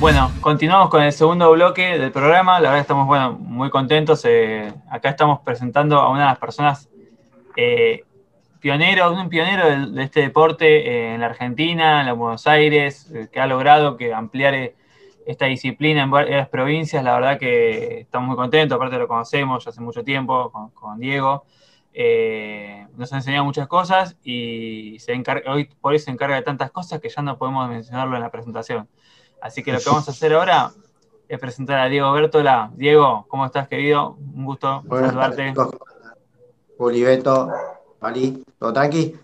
Bueno, continuamos con el segundo bloque del programa. La verdad estamos bueno, muy contentos. Eh, acá estamos presentando a una de las personas eh, pionero, un pionero de, este deporte eh, en la Argentina, en la Buenos Aires, que ha logrado que ampliar esta disciplina en varias provincias. La verdad que estamos muy contentos, aparte lo conocemos ya hace mucho tiempo con, Diego. nos ha enseñado muchas cosas y se hoy por hoy se encarga de tantas cosas que ya no podemos mencionarlo en la presentación. Así que lo que vamos a hacer ahora es presentar a Diego Bertola. Diego, ¿cómo estás, querido? Un gusto saludarte. Oliveto, Ali, ¿todo tranqui?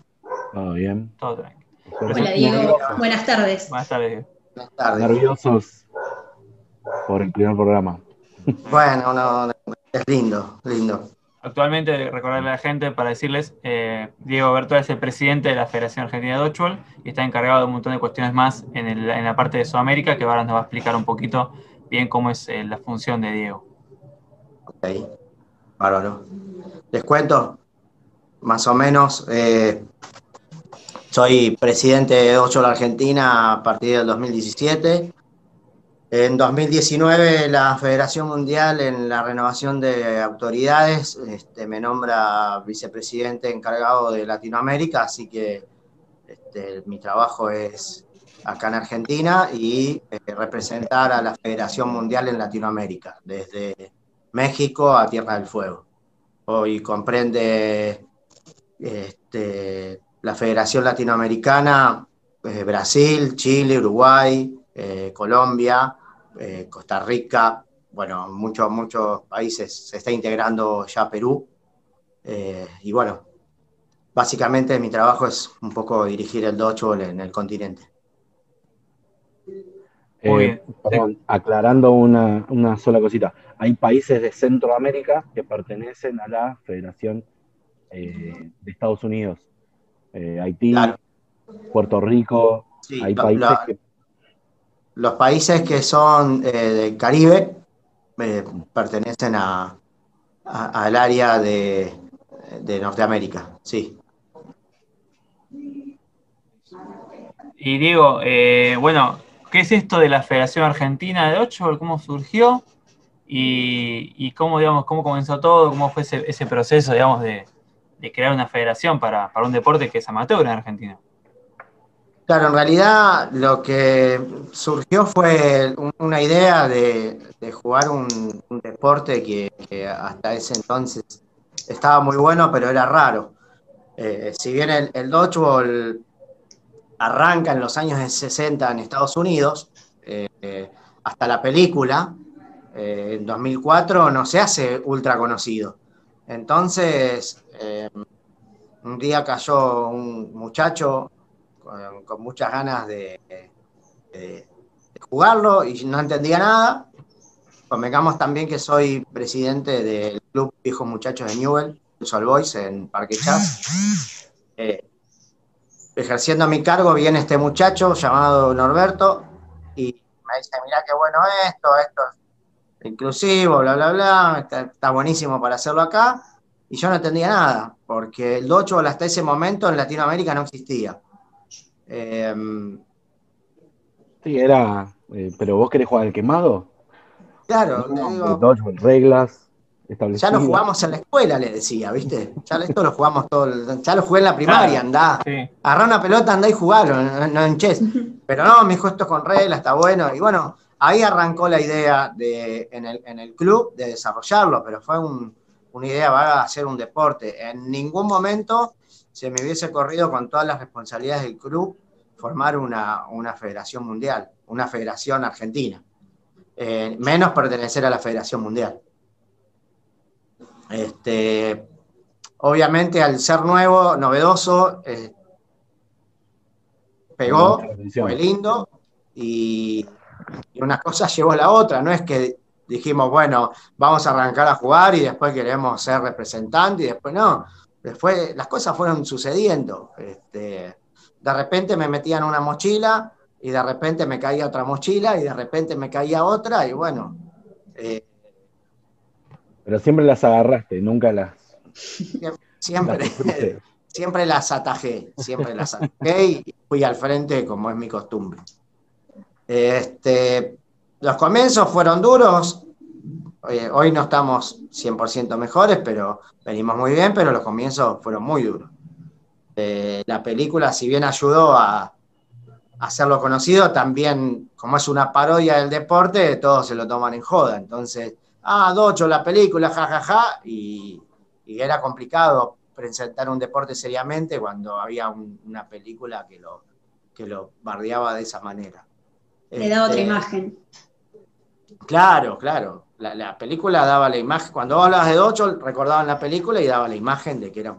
Todo bien. Todo tranqui. Hola, Diego. Buenas tardes. Buenas tardes. Buenas tardes. Nerviosos por el primer programa. Bueno, no, es lindo, lindo. Actualmente, recordarle a la gente para decirles, eh, Diego Bertola es el presidente de la Federación Argentina de Dodgeball y está encargado de un montón de cuestiones más en, la parte de Sudamérica, que ahora nos va a explicar un poquito bien cómo es eh, la función de Diego. Ok, bárbaro. Les cuento, más o menos, eh, soy presidente de Dodgeball Argentina a partir del 2017. En 2019 la Federación Mundial en la renovación de autoridades este, me nombra vicepresidente encargado de Latinoamérica, así que este, mi trabajo es acá en Argentina y eh, representar a la Federación Mundial en Latinoamérica, desde México a Tierra del Fuego. Hoy comprende este, la Federación Latinoamericana, eh, Brasil, Chile, Uruguay, eh, Colombia, eh, Costa Rica, bueno, muchos, muchos países se está integrando ya Perú. Eh, y bueno, básicamente mi trabajo es un poco dirigir el dodgeball en el continente. Eh, perdón, aclarando una, sola cosita. Hay países de Centroamérica que pertenecen a la Federación de Estados Unidos. Haití, Puerto Rico. hay países que los países que son eh, del Caribe eh, pertenecen a, al área de, Norteamérica, sí. Y Diego, eh, bueno, ¿qué es esto de la Federación Argentina de Ocho? ¿Cómo surgió? Y, cómo, digamos, cómo comenzó todo, cómo fue ese, proceso, digamos, de, crear una federación para, para, un deporte que es amateur en Argentina. Claro, en realidad lo que surgió fue una idea de, jugar un, deporte que, hasta ese entonces estaba muy bueno, pero era raro. Eh, si bien el, dodgeball arranca en los años 60 en Estados Unidos, eh, hasta la película, eh, en 2004, no se hace ultra conocido. Entonces, un día cayó un muchacho con, muchas ganas de, jugarlo y no entendía nada. Convengamos también que soy presidente del Club Viejos Muchachos de Newell, Sol Boys, en Parque Chas. Eh, ejerciendo mi cargo viene este muchacho llamado Norberto y me dice, mira qué bueno esto, esto es inclusivo, bla, bla, bla, está, buenísimo para hacerlo acá. Y yo no entendía nada, porque el docho hasta ese momento en Latinoamérica no existía. Em, sí, era. Eh, pero vos querés jugar al quemado. Claro, reglas. Ya lo jugamos en la escuela, le decía, ¿viste? Ya esto lo jugamos todo. Ya lo jugué en la primaria, andá. Agarrá una pelota, andá y jugalo, no, en chess. Pero no, me dijo esto con reglas, está bueno. Y bueno, ahí arrancó la idea de, en, el, en el club de desarrollarlo, pero fue una idea vaga de hacer un deporte. En ningún momento se me hubiese corrido con todas las responsabilidades del club formar una, federación mundial, una federación argentina, eh, menos pertenecer a la federación mundial. Este, obviamente al ser nuevo, novedoso, eh, pegó, fue lindo y, y, una cosa llevó a la otra, no es que dijimos, bueno, vamos a arrancar a jugar y después queremos ser representantes y después no, Después las cosas fueron sucediendo. Este, de repente me metían una mochila y de repente me caía otra mochila y de repente me caía otra y bueno. Eh, Pero siempre las agarraste, nunca las... Siempre, siempre las atajé, siempre las atajé y fui al frente como es mi costumbre. Este, los comienzos fueron duros. Hoy, no estamos 100% mejores, pero venimos muy bien, pero los comienzos fueron muy duros. Eh, la película, si bien ayudó a, hacerlo conocido, también, como es una parodia del deporte, todos se lo toman en joda. Entonces, ah, Docho, la película, jajaja, ja, ja, y, era complicado presentar un deporte seriamente cuando había una película que lo, que lo bardeaba de esa manera. Le da otra este, imagen. Claro, claro. La, película daba la imagen. Cuando hablabas de Docho, recordaban la película y daba la imagen de que era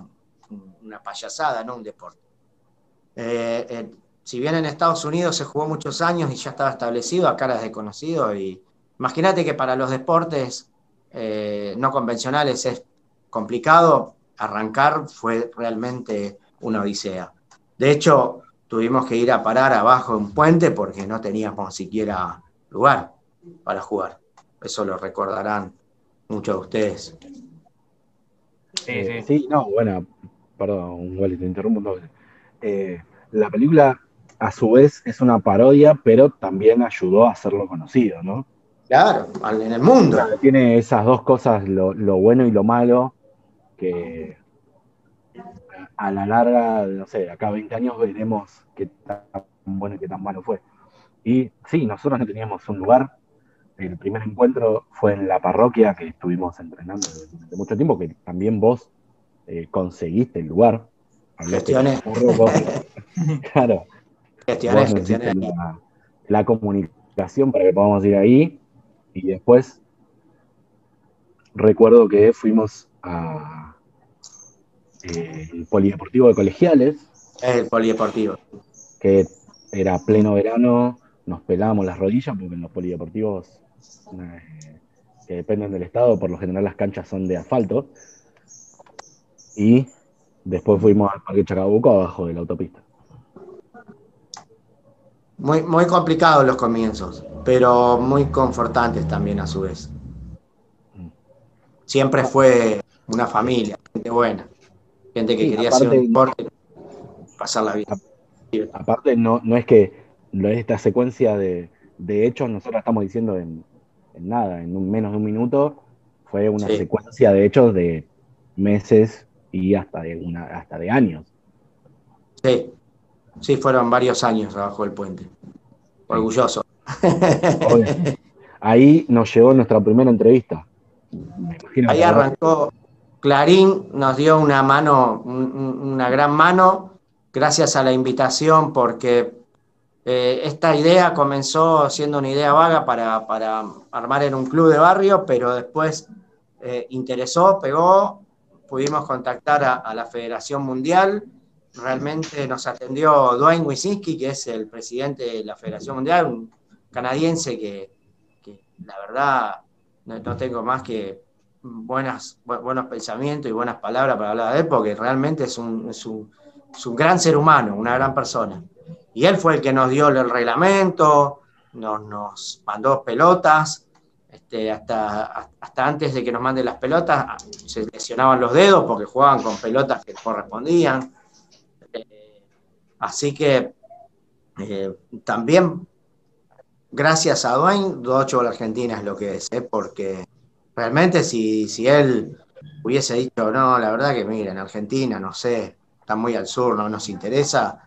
una payasada, no un deporte. Eh, eh, si bien en Estados Unidos se jugó muchos años y ya estaba establecido, acá era desconocido. Y imagínate que para los deportes eh, no convencionales es complicado, arrancar fue realmente una odisea. De hecho, tuvimos que ir a parar abajo de un puente porque no teníamos siquiera lugar para jugar. Eso lo recordarán muchos de ustedes. Sí, sí. no, bueno, perdón, Wally, te interrumpo eh, la película a su vez es una parodia, pero también ayudó a hacerlo conocido, ¿no? Claro, en el mundo. tiene esas dos cosas, lo, bueno y lo malo, que a la larga, no sé, acá 20 años veremos qué tan bueno y qué tan malo fue. Y sí, nosotros no teníamos un lugar. El primer encuentro fue en la parroquia que estuvimos entrenando durante mucho tiempo, que también vos eh, conseguiste el lugar. Gestiones. claro, la, comunicación para que podamos ir ahí. Y después recuerdo que fuimos a eh, el polideportivo de colegiales. El polideportivo. Que era pleno verano, nos pelábamos las rodillas porque en los polideportivos eh, que dependen del estado, por lo general las canchas son de asfalto. Y después fuimos al Parque Chacabuco abajo de la autopista. Muy, muy complicados los comienzos, pero muy confortantes también a su vez. Siempre fue una familia, gente buena, gente que quería hacer un deporte, pasar la vida. Aparte, no, no es que esta secuencia de, hechos nosotros estamos diciendo en, nada, en menos de un minuto, fue una secuencia de hechos de meses y hasta de, una, hasta de años. Sí, Sí, fueron varios años abajo del puente. Orgulloso. Ahí nos llegó nuestra primera entrevista. Ahí arrancó. Clarín nos dio una mano, una gran mano, gracias a la invitación, porque eh, esta idea comenzó siendo una idea vaga para, armar en un club de barrio, pero después eh, interesó, pegó, pudimos contactar a la Federación Mundial realmente nos atendió Dwayne Wisinski, que es el presidente de la Federación Mundial, un canadiense que, la verdad no, tengo más que buenos pensamientos y buenas palabras para hablar de él, porque realmente es un, gran ser humano, una gran persona. Y él fue el que nos dio el reglamento, nos, nos mandó pelotas, este, hasta, hasta antes de que nos manden las pelotas se lesionaban los dedos porque jugaban con pelotas que correspondían. Así que eh, también, gracias a Dwayne, Docho la Argentina es lo que es, ¿eh? porque realmente si, si él hubiese dicho, no, la verdad que mira, en Argentina, no sé, está muy al sur, no nos interesa,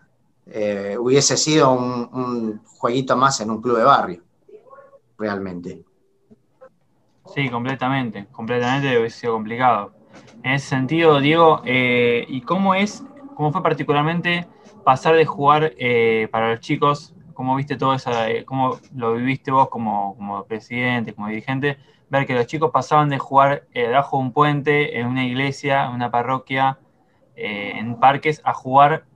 eh, hubiese sido un, jueguito más en un club de barrio, realmente. Sí, completamente, completamente hubiese sido complicado. En ese sentido, Diego, ¿y cómo es, cómo fue particularmente pasar de jugar eh, para los chicos, cómo viste todo eso, eh, cómo lo viviste vos como, presidente, como dirigente, ver que los chicos pasaban de jugar eh, debajo de un puente, en una iglesia, en una parroquia, en parques, a jugar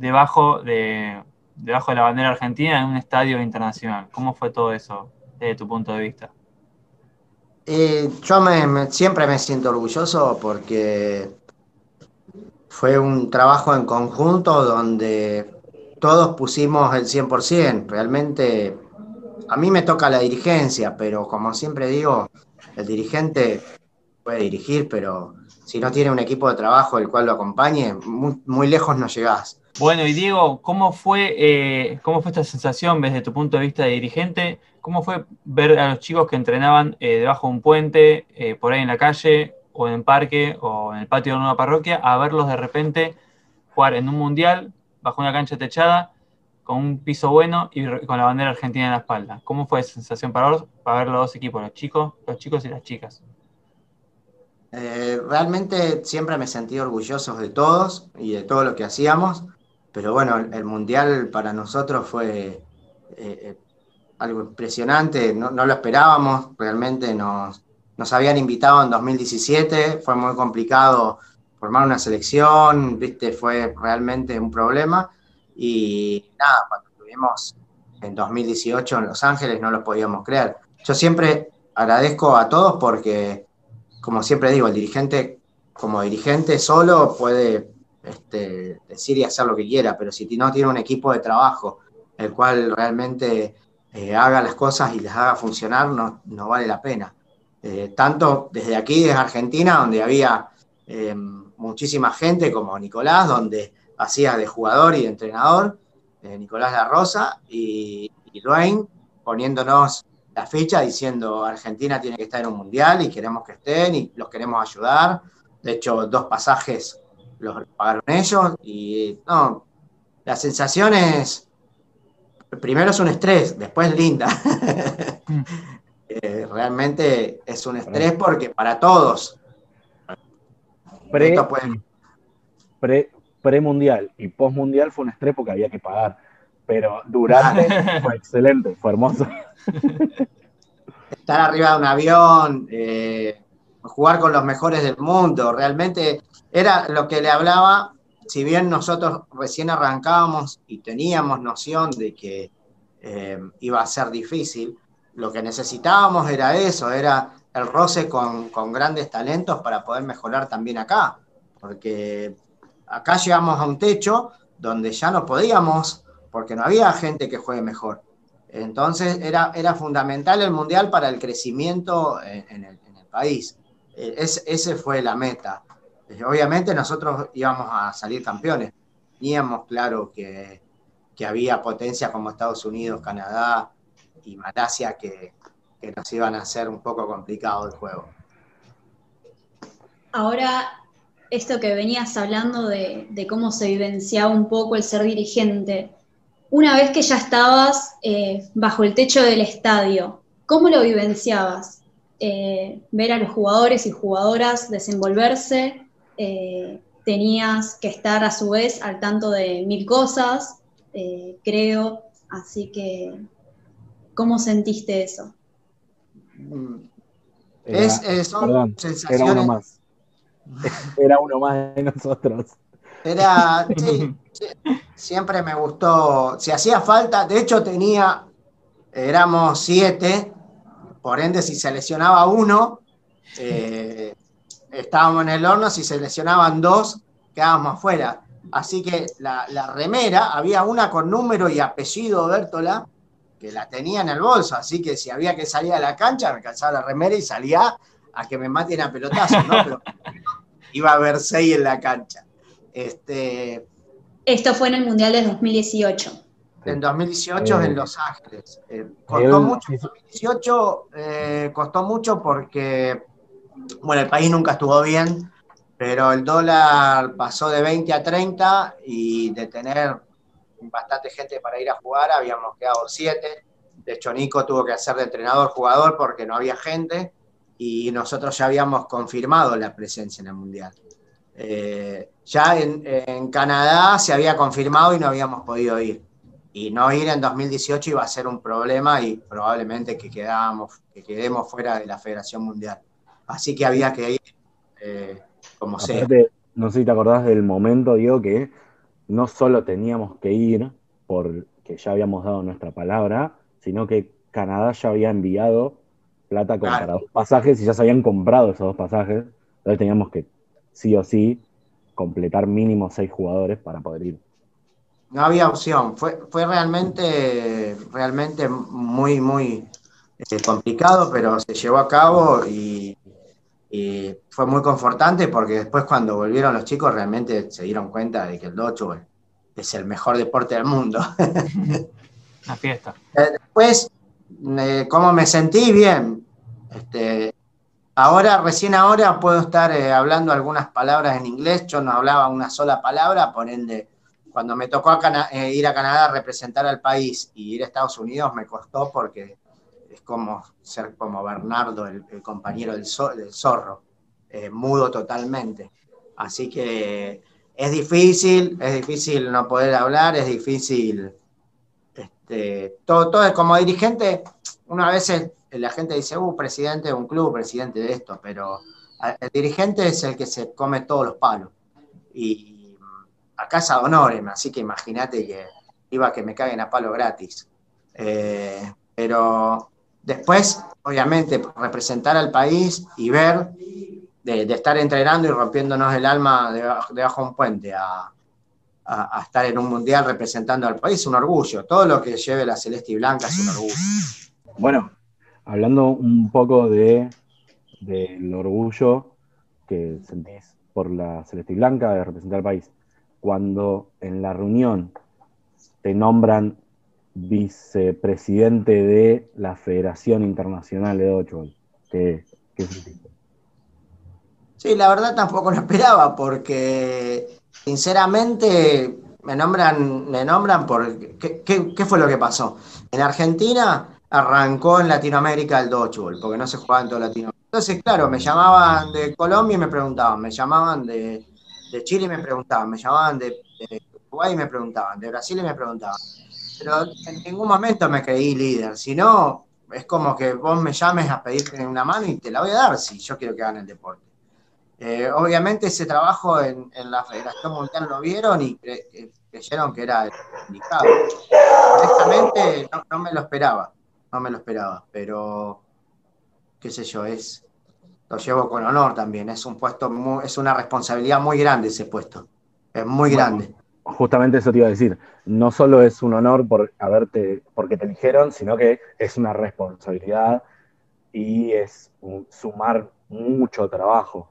debajo, de, debajo de la bandera argentina en un estadio internacional. ¿Cómo fue todo eso desde tu punto de vista? yo siempre me siento orgulloso porque fue un trabajo en conjunto donde todos pusimos el 100%. Realmente a mí me toca la dirigencia, pero como siempre digo, el dirigente puede dirigir, pero si no tiene un equipo de trabajo el cual lo acompañe, muy, lejos no llegás. Bueno, y Diego, ¿cómo fue, eh, ¿cómo fue esta sensación desde tu punto de vista de dirigente? ¿Cómo fue ver a los chicos que entrenaban eh, debajo de un puente, eh, por ahí en la calle, o en el parque, o en el patio de una parroquia, a verlos de repente jugar en un mundial, bajo una cancha techada, con un piso bueno y con la bandera argentina en la espalda? ¿Cómo fue esa sensación para vos, para ver los dos equipos, los chicos, los chicos y las chicas? realmente siempre me sentí orgulloso de todos y de todo lo que hacíamos pero bueno, el Mundial para nosotros fue eh, eh, algo impresionante, no, lo esperábamos, realmente nos, nos habían invitado en 2017, fue muy complicado formar una selección, viste, fue realmente un problema. Y nada, cuando estuvimos en 2018 en Los Ángeles no lo podíamos creer. Yo siempre agradezco a todos porque, como siempre digo, el dirigente como dirigente solo puede este, decir y hacer lo que quiera, pero si no tiene un equipo de trabajo el cual realmente eh, haga las cosas y les haga funcionar, no, no vale la pena. Eh, tanto desde aquí, desde Argentina, donde había eh, muchísima gente como Nicolás, donde hacía de jugador y de entrenador, Nicolás La Rosa, y, y poniéndonos la ficha diciendo Argentina tiene que estar en un mundial y queremos que estén y los queremos ayudar. De hecho, dos pasajes los pagaron ellos y no, la sensación es, primero es un estrés, después linda. Mm. Eh, realmente es un estrés porque para todos. Pre, pre, mundial y post mundial fue un estrés porque había que pagar, pero durante fue excelente, fue hermoso. Estar arriba de un avión, eh, jugar con los mejores del mundo, realmente era lo que le hablaba, si bien nosotros recién arrancábamos y teníamos noción de que eh, iba a ser difícil, lo que necesitábamos era eso, era el roce con, grandes talentos para poder mejorar también acá, porque acá llegamos a un techo donde ya no podíamos, porque no había gente que juegue mejor. Entonces era, era fundamental el Mundial para el crecimiento en el, país. E, es, ese fue la meta. Eh, obviamente nosotros íbamos a salir campeones. Teníamos claro que, había potencias como Estados Unidos, Canadá y Malasia que, nos iban a hacer un poco complicado el juego. Ahora, esto que venías hablando de, cómo se vivenciaba un poco el ser dirigente, una vez que ya estabas eh, bajo el techo del estadio, ¿cómo lo vivenciabas? Eh, ver a los jugadores y jugadoras desenvolverse, eh, tenías que estar a su vez al tanto de mil cosas, eh, creo, así que, ¿cómo sentiste eso? es, son sensaciones... Era uno más. Era uno más de nosotros. Era, sí, siempre me gustó, si hacía falta, de hecho tenía, éramos siete, por ende si se lesionaba uno, eh, estábamos en el horno, si se lesionaban dos, quedábamos afuera. Así que la, remera, había una con número y apellido Bertola, que la tenía en el bolso, así que si había que salir a la cancha, me calzaba la remera y salía a que me maten a pelotazo, ¿no? Pero iba a haber seis en la cancha. Este, Esto fue en el Mundial de 2018. En 2018 en eh, Los Ángeles. Eh, costó mucho, en 2018 eh, costó mucho porque bueno, el país nunca estuvo bien, pero el dólar pasó de 20 a 30 y de tener bastante gente para ir a jugar, habíamos quedado 7. De hecho, Nico tuvo que hacer de entrenador-jugador porque no había gente y nosotros ya habíamos confirmado la presencia en el Mundial. Eh, ya en, Canadá se había confirmado y no habíamos podido ir. Y no ir en 2018 iba a ser un problema y probablemente que, quedábamos, que quedemos fuera de la Federación Mundial. Así que había que ir eh, como sea. No sé si te acordás del momento, Diego, que no solo teníamos que ir porque ya habíamos dado nuestra palabra, sino que Canadá ya había enviado plata para dos pasajes y ya se habían comprado esos dos pasajes. Entonces teníamos que, sí o sí, completar mínimo seis jugadores para poder ir. No había opción. Fue, fue realmente, realmente muy, muy eh, complicado, pero se llevó a cabo y y fue muy confortante porque después cuando volvieron los chicos realmente se dieron cuenta de que el Dodgeball es el mejor deporte del mundo. Una fiesta. Eh, después, eh, ¿cómo me sentí? Bien. Este, ahora, recién ahora puedo estar eh, hablando algunas palabras en inglés. Yo no hablaba una sola palabra, por ende, cuando me tocó ir a Canadá a representar al país y ir a Estados Unidos me costó porque es como ser como Bernardo, el, compañero del, del zorro, mudo totalmente. Así que es difícil, es difícil no poder hablar, es difícil. Este, todo, todo como dirigente, una vez la gente dice, uh, presidente de un club, presidente de esto, pero el dirigente es el que se come todos los palos. Y acá es ad honorem, así que imagínate que iba a que me caguen a palo gratis. Eh, pero después, obviamente, representar al país y ver de, estar entrenando y rompiéndonos el alma debajo, de un puente a, estar en un mundial representando al país, un orgullo. Todo lo que lleve la celeste y blanca es un orgullo. Bueno, hablando un poco de del orgullo que sentís por la celeste y blanca de representar al país, cuando en la reunión te nombran vicepresidente de la Federación Internacional de Dodgeball, ¿qué, qué? Sí, la verdad tampoco lo esperaba porque sinceramente me nombran, me nombran por... ¿qué, fue lo que pasó? En Argentina arrancó en Latinoamérica el dodgeball, porque no se jugaba en toda Latinoamérica. Entonces, claro, me llamaban de Colombia y me preguntaban, me llamaban de, Chile y me preguntaban, me llamaban de, de, Uruguay y me preguntaban, de Brasil y me preguntaban. Pero en ningún momento me creí líder, sino es como que vos me llames a pedirte una mano y te la voy a dar si yo quiero que hagan el deporte. Eh, obviamente ese trabajo en, la Federación Mundial lo vieron y creyeron que era indicado. Honestamente no, me lo esperaba, no me lo esperaba, pero qué sé yo, es lo llevo con honor también, es un puesto, es una responsabilidad muy grande ese puesto, es muy grande. Justamente eso te iba a decir, no solo es un honor por haberte, porque te eligieron, sino que es una responsabilidad y es sumar mucho trabajo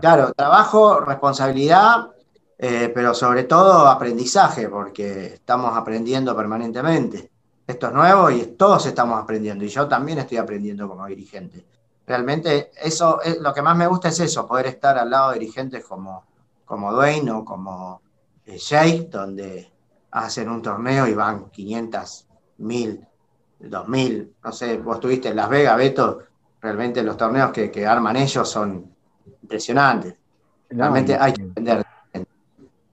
Claro, trabajo, responsabilidad, eh, pero sobre todo aprendizaje, porque estamos aprendiendo permanentemente. Esto es nuevo y todos estamos aprendiendo, y yo también estoy aprendiendo como dirigente. Realmente eso es, lo que más me gusta es eso, poder estar al lado de dirigentes como, como Dwayne o como eh, Jake, donde hacen un torneo y van 500, 1000, 2000, no sé, vos estuviste en Las Vegas, Beto, realmente los torneos que, que arman ellos son impresionante. Realmente hay que entender.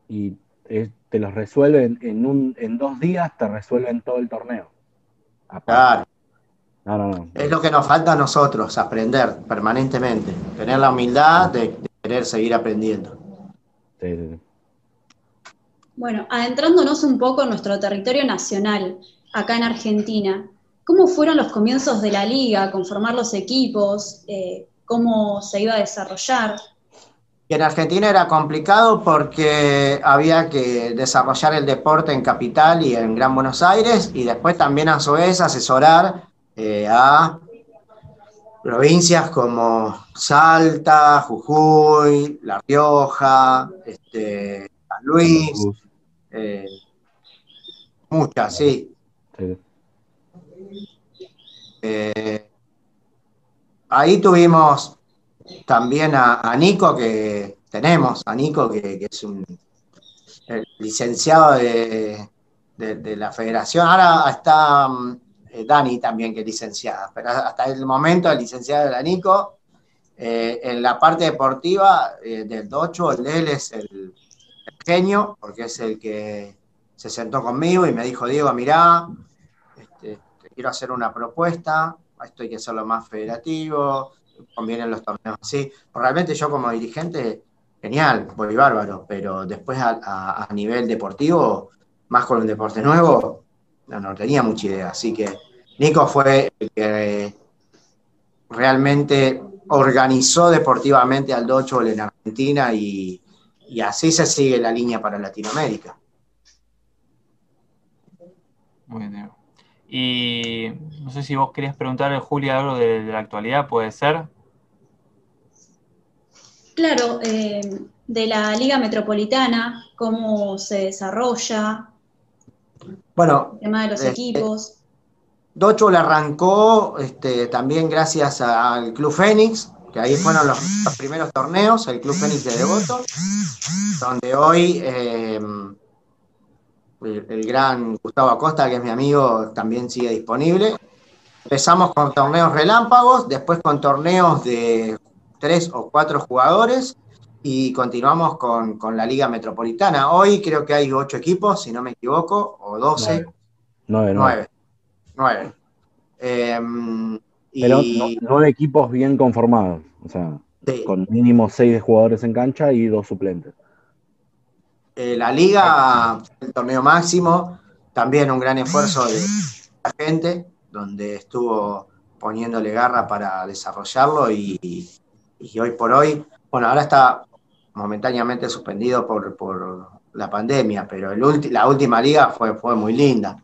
Y te los resuelven en, un, en dos días, te resuelven todo el torneo. Claro. Es lo que nos falta a nosotros, aprender permanentemente, tener la humildad de, querer seguir aprendiendo. Bueno, adentrándonos un poco en nuestro territorio nacional, acá en Argentina, ¿cómo fueron los comienzos de la liga, conformar los equipos? Eh, cómo se iba a desarrollar. Y en Argentina era complicado porque había que desarrollar el deporte en Capital y en Gran Buenos Aires y después también a su vez asesorar eh, a provincias como Salta, Jujuy, La Rioja, este, San Luis, eh, muchas, sí. Eh, ahí tuvimos también a, Nico, que tenemos a Nico, que, es un licenciado de, la federación. Ahora está eh, Dani también, que es licenciada, pero hasta el momento el licenciado era Nico. Eh, en la parte deportiva eh, del Docho, el de él es el, genio, porque es el que se sentó conmigo y me dijo, Diego, mirá, este, te quiero hacer una propuesta, esto hay que hacerlo más federativo, convienen los torneos así. Realmente yo como dirigente, genial, voy bárbaro, pero después a, nivel deportivo, más con un deporte nuevo, no, tenía mucha idea. Así que Nico fue el que realmente organizó deportivamente al Dodgeball en Argentina y, y así se sigue la línea para Latinoamérica. Muy bien. Y no sé si vos querías preguntarle, Julia, algo de, la actualidad, puede ser. Claro, eh, de la Liga Metropolitana, cómo se desarrolla, bueno, el tema de los eh, equipos. Docho arrancó este, también gracias al Club Fénix, que ahí fueron los, primeros torneos, el Club Fénix de Devoto, donde hoy eh, el, gran Gustavo Acosta, que es mi amigo, también sigue disponible. Empezamos con torneos relámpagos, después con torneos de tres o cuatro jugadores y continuamos con, la Liga Metropolitana. Hoy creo que hay ocho equipos, si no me equivoco, o doce. Nueve. Nueve. Nueve. Em, Pero nueve equipos bien conformados, o sea, con mínimo seis jugadores en cancha y dos suplentes. Eh, la liga, el torneo máximo, también un gran esfuerzo de la gente, donde estuvo poniéndole garra para desarrollarlo y, hoy por hoy, bueno, ahora está momentáneamente suspendido por, la pandemia, pero la última liga fue, fue muy linda,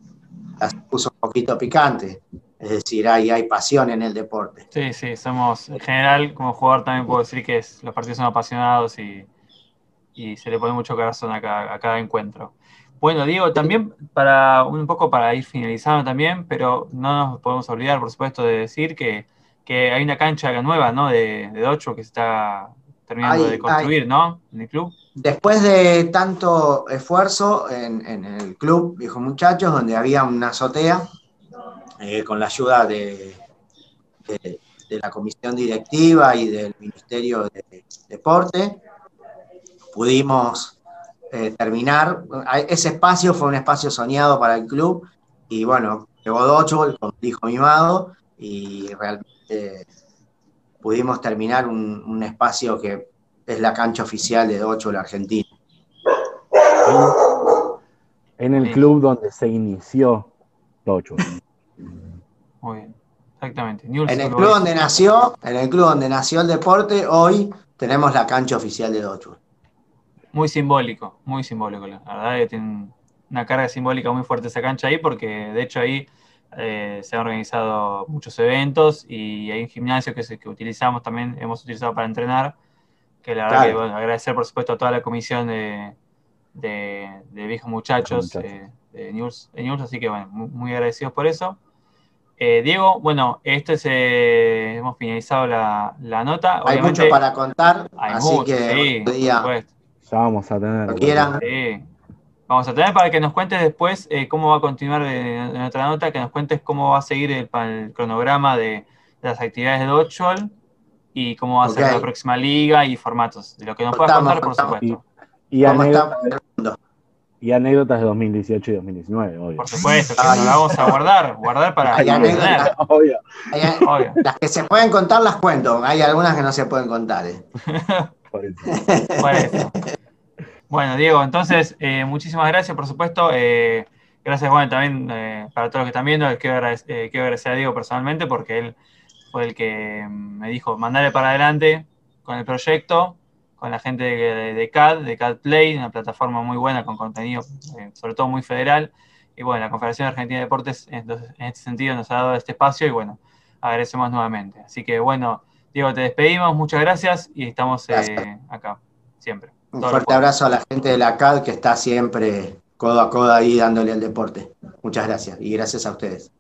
puso un poquito picante, es decir, hay, hay pasión en el deporte. Sí, sí, somos, en general, como jugador también puedo decir que los partidos son apasionados y y se le pone mucho corazón a cada, encuentro. Bueno, Diego, también para un poco para ir finalizando también, pero no nos podemos olvidar, por supuesto, de decir que, hay una cancha nueva, ¿no? De, de Docho que se está terminando de construir, ¿no? En el club. Después de tanto esfuerzo en, el club, Viejos Muchachos, donde había una azotea, eh, con la ayuda de, la comisión directiva y del Ministerio de Deporte, pudimos eh, terminar. Ese espacio fue un espacio soñado para el club y bueno, llegó ocho, como dijo mimado, y realmente pudimos terminar un, espacio que es la cancha oficial de Docho, la Argentina. En el club donde se inició Docho. Muy bien, exactamente. en el club donde nació, en el club donde nació el deporte, hoy tenemos la cancha oficial de Docho muy simbólico, muy simbólico. La verdad que tiene una carga simbólica muy fuerte esa cancha ahí, porque de hecho ahí eh, se han organizado muchos eventos y hay un gimnasio que, que utilizamos también, hemos utilizado para entrenar, que la verdad que bueno, agradecer por supuesto a toda la comisión de, de, viejos muchachos eh, de, News, así que bueno, muy, agradecidos por eso. Eh, Diego, bueno, esto es, hemos finalizado la, nota. Hay mucho para contar, así que sí, vamos a tener. Vamos a tener para que nos cuentes después eh, cómo va a continuar en otra nota, que nos cuentes cómo va a seguir el, cronograma de, las actividades de Dodgeball y cómo va a ser la próxima liga y formatos. De lo que nos puedas contar, por supuesto. Y, anécdotas, de 2018 y 2019, obvio. Por supuesto, que nos la vamos a guardar, guardar para hay Las que se pueden contar las cuento, hay algunas que no se pueden contar. Eh. Bueno, Diego, entonces, eh, muchísimas gracias, por supuesto. Eh, gracias, bueno, también eh, para todos los que están viendo. Quiero agradecer, a Diego personalmente porque él fue el que me dijo mandarle para adelante con el proyecto, con la gente de, CAD, de CAD Play, una plataforma muy buena con contenido, sobre todo muy federal. Y bueno, la Confederación Argentina de Deportes, en este sentido, nos ha dado este espacio y bueno, agradecemos nuevamente. Así que bueno. Diego, te despedimos, muchas gracias y estamos eh, acá, siempre. Un fuerte abrazo a la gente de la CAD que está siempre codo a codo ahí dándole al deporte. Muchas gracias y gracias a ustedes.